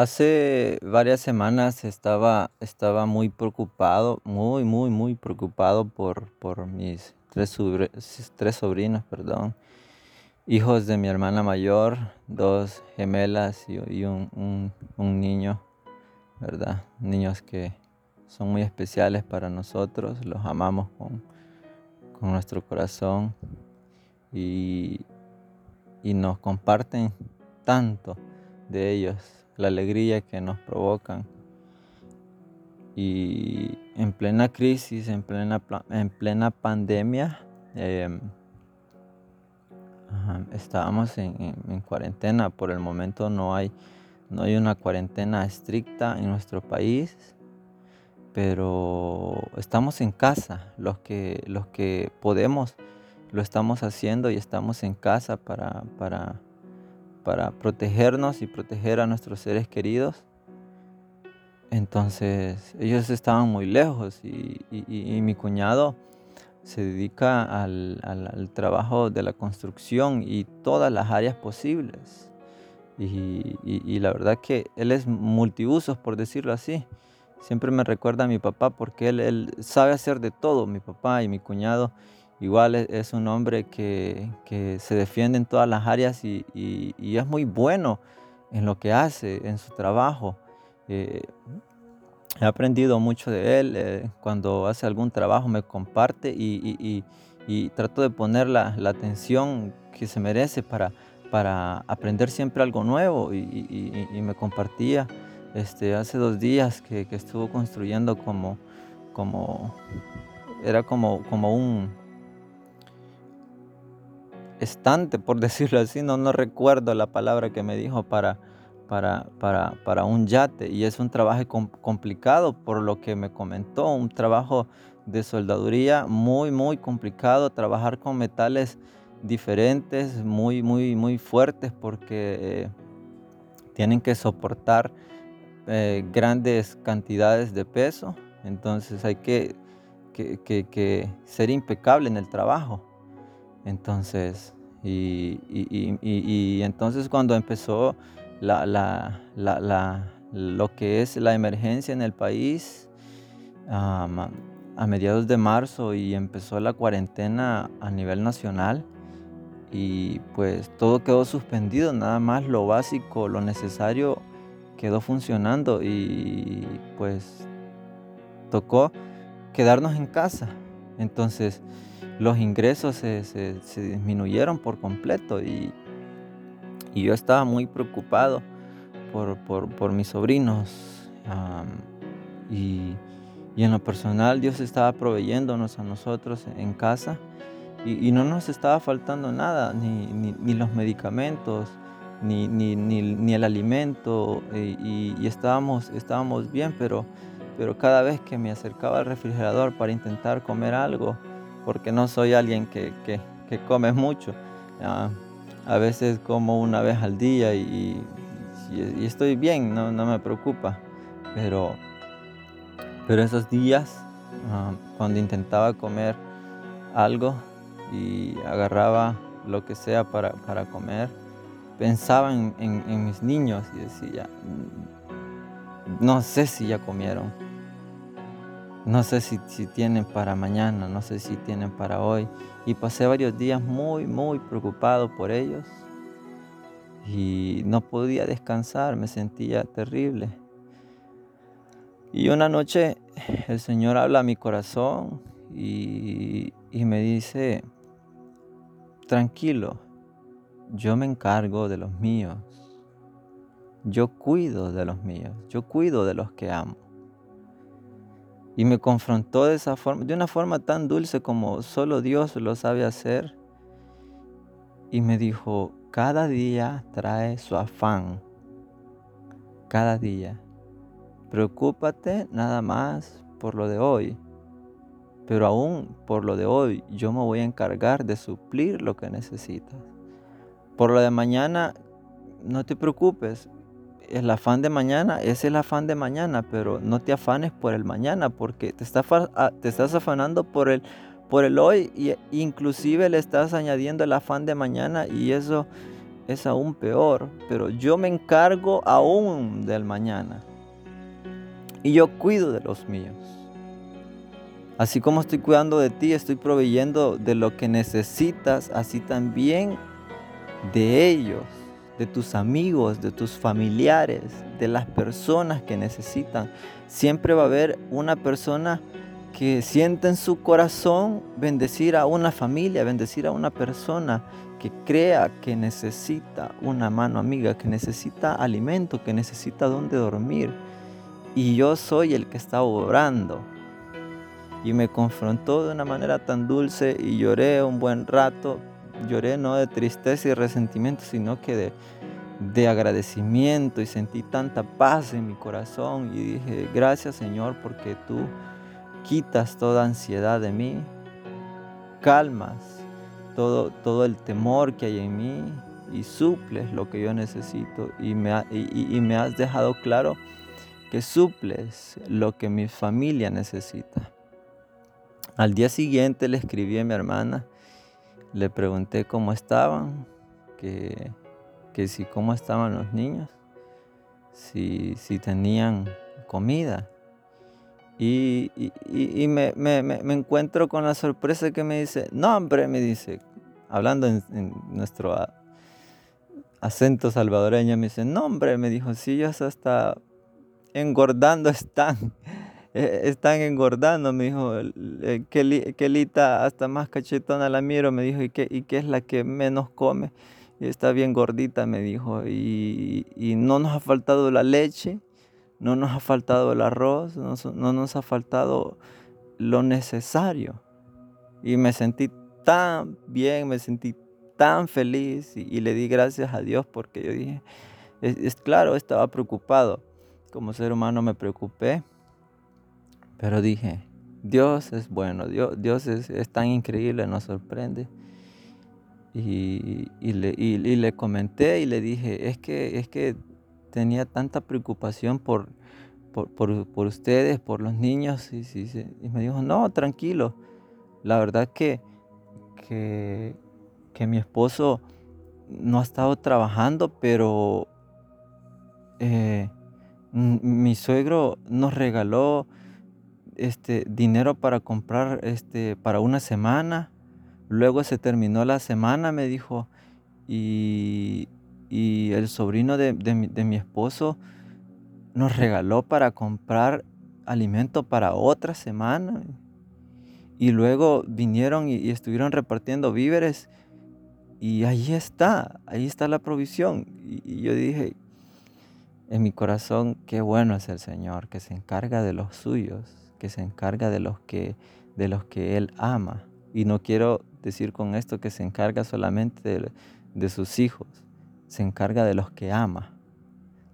Hace varias semanas estaba, estaba muy preocupado, muy, muy, muy preocupado por, por mis tres, tres sobrinos, perdón, hijos de mi hermana mayor, dos gemelas y, un, niño, ¿verdad? Niños que son muy especiales para nosotros, los amamos con, con nuestro corazón y, y nos comparten tanto de ellos la alegría que nos provocan. Y en plena crisis, en plena, en plena pandemia, em, estábamos en, cuarentena. Por el momento no hay, no hay una cuarentena estricta en nuestro país, pero estamos en casa. Los que, los que podemos lo estamos haciendo y estamos en casa para, para para protegernos y proteger a nuestros seres queridos. Entonces ellos estaban muy lejos y, mi cuñado se dedica al, trabajo de la construcción y todas las áreas posibles. Y, la verdad que él es multiusos, por decirlo así. Siempre me recuerda a mi papá porque él, él sabe hacer de todo, mi papá y mi cuñado. Igual e, es un hombre que, se defiende en todas las áreas y, es muy bueno en lo que hace, en su trabajo. Eh, he aprendido mucho de él. Eh, cuando hace algún trabajo me comparte y, trato de poner la, atención que se merece para, para aprender siempre algo nuevo. Y, me compartía este, hace dos días que, estuvo construyendo como, como era como, como un, estante, por decirlo así, no, no recuerdo la palabra que me dijo para, para, para, para un yate. Y es un trabajo complicado, por lo que me comentó, un trabajo de soldaduría muy, muy complicado, trabajar con metales diferentes, muy, muy, muy fuertes, porque eh, tienen que soportar eh, grandes cantidades de peso. Entonces hay que, que, que ser impecable en el trabajo. Entonces, y, entonces cuando empezó la, lo que es la emergencia en el país, a mediados de marzo y empezó la cuarentena a nivel nacional y pues todo quedó suspendido, nada más lo básico, lo necesario quedó funcionando y pues tocó quedarnos en casa. Entonces, los ingresos se, disminuyeron por completo y, yo estaba muy preocupado por, mis sobrinos. y, en lo personal Dios estaba proveyéndonos a nosotros en casa y, no nos estaba faltando nada, ni, los medicamentos, ni, el alimento y, estábamos, bien, pero cada vez que me acercaba al refrigerador para intentar comer algo, porque no soy alguien que, come mucho. a veces como una vez al día y, estoy bien, no, me preocupa. Pero, pero esos días, ah, cuando intentaba comer algo y agarraba lo que sea para, comer, pensaba en, en mis niños y decía, no sé si ya comieron no sé si, tienen para mañana, no sé si tienen para hoy. Y pasé varios días muy, muy preocupado por ellos. Y no podía descansar, me sentía terrible. Y una noche el Señor habla a mi corazón y, y me dice, tranquilo, yo me encargo de los míos. Yo cuido de los míos, yo cuido de los que amo. Y me confrontó de esa forma, de una forma tan dulce como solo Dios lo sabe hacer. Y me dijo, cada día trae su afán. Cada día. Preocúpate nada más por lo de hoy. Pero aún por lo de hoy yo me voy a encargar de suplir lo que necesitas. Por lo de mañana, no te preocupes el afán de mañana es el afán de mañana, pero no te afanes por el mañana, porque te, ah, te estás afanando por el, por el hoy y inclusive le estás añadiendo el afán de mañana y eso es aún peor, pero yo me encargo aún del mañana. Y yo cuido de los míos. Así como estoy cuidando de ti, estoy proveyendo de lo que necesitas, así también de ellos, de tus amigos, de tus familiares, de las personas que necesitan. Siempre va a haber una persona que siente en su corazón bendecir a una familia, bendecir a una persona que crea que necesita una mano amiga, que necesita alimento, que necesita donde dormir. Y yo soy el que está orando. Y me confrontó de una manera tan dulce y lloré un buen rato. Lloré no de tristeza y resentimiento, sino que de, de agradecimiento y sentí tanta paz en mi corazón y dije, gracias Señor porque tú quitas toda ansiedad de mí, calmas todo, todo el temor que hay en mí y suples lo que yo necesito y me, y me has dejado claro que suples lo que mi familia necesita. Al día siguiente le escribí a mi hermana, le pregunté cómo estaban, que, que si cómo estaban los niños, si, si tenían comida. Y, me, encuentro con la sorpresa que me dice, no hombre, me dice, hablando en, nuestro acento salvadoreño, me dice, no hombre, me dijo, si ellos hasta engordando están, eh, están engordando, me dijo, Kelita hasta más cachetona la miro, me dijo, ¿y qué, y qué es la que menos come? Está bien gordita, me dijo, y, y no nos ha faltado la leche no nos ha faltado el arroz, no, nos ha faltado lo necesario. Y me sentí tan bien, me sentí tan feliz y, le di gracias a Dios porque yo dije, es, claro, estaba preocupado. Como ser humano me preocupé, pero dije, Dios es bueno, Dios, Dios es, tan increíble, nos sorprende. Y, le, y, le, comenté y le dije, es que, es que tenía tanta preocupación por, por, ustedes, por los niños. Y, y, me dijo, no, tranquilo. La verdad que, que, mi esposo no ha estado trabajando, pero eh, mi suegro nos regaló este dinero para comprar este para una semana. Luego se terminó la semana, me dijo, y, y el sobrino de, mi, esposo nos regaló para comprar alimento para otra semana. Y luego vinieron y, estuvieron repartiendo víveres. Y ahí está, ahí está la provisión. Y, yo dije, en mi corazón, qué bueno es el Señor, que se encarga de los suyos, que se encarga de los que, de los que Él ama. Y no quiero decir con esto que se encarga solamente de sus hijos, se encarga de los que ama,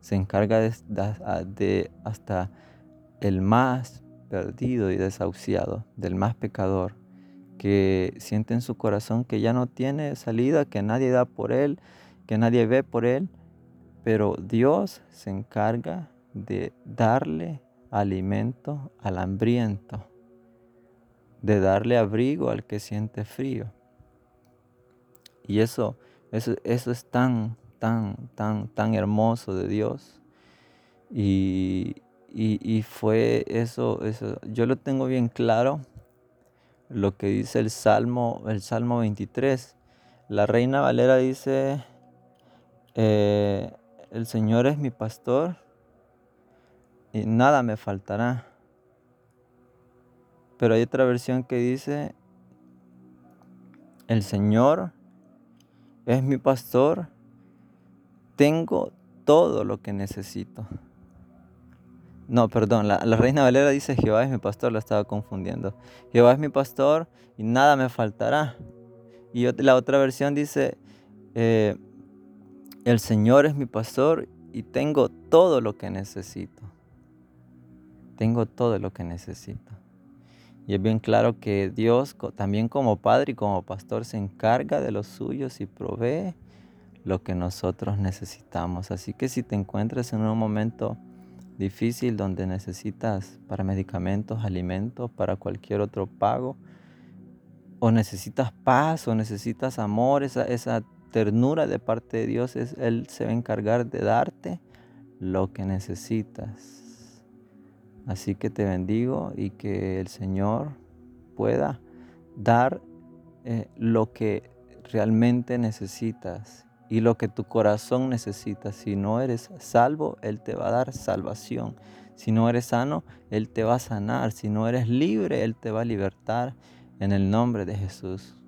se encarga de, hasta el más perdido y desahuciado, del más pecador, que siente en su corazón que ya no tiene salida, que nadie da por él, que nadie ve por él, pero Dios se encarga de darle alimento al hambriento, de darle abrigo al que siente frío. Y eso, eso, eso es tan, tan, tan, tan hermoso de Dios. Y, fue eso, eso, yo lo tengo bien claro, lo que dice el Salmo, el Salmo 23. La Reina Valera dice, eh, el Señor es mi pastor y nada me faltará. Pero hay otra versión que dice, el Señor es mi pastor tengo todo lo que necesito. No, perdón, la, Reina Valera dice, Jehová es mi pastor, la estaba confundiendo. Jehová es mi pastor y nada me faltará. Y la otra versión dice, eh, el Señor es mi pastor y tengo todo lo que necesito. Tengo todo lo que necesito. Y es bien claro que Dios también como Padre y como pastor se encarga de los suyos y provee lo que nosotros necesitamos. Así que si te encuentras en un momento difícil donde necesitas para medicamentos, alimentos, para cualquier otro pago, o necesitas paz, o necesitas amor, esa, esa ternura de parte de Dios es Él se va a encargar de darte lo que necesitas. Así que te bendigo y que el Señor pueda dar eh, lo que realmente necesitas y lo que tu corazón necesita. Si no eres salvo, Él te va a dar salvación. Si no eres sano, Él te va a sanar. Si no eres libre, Él te va a libertar en el nombre de Jesús.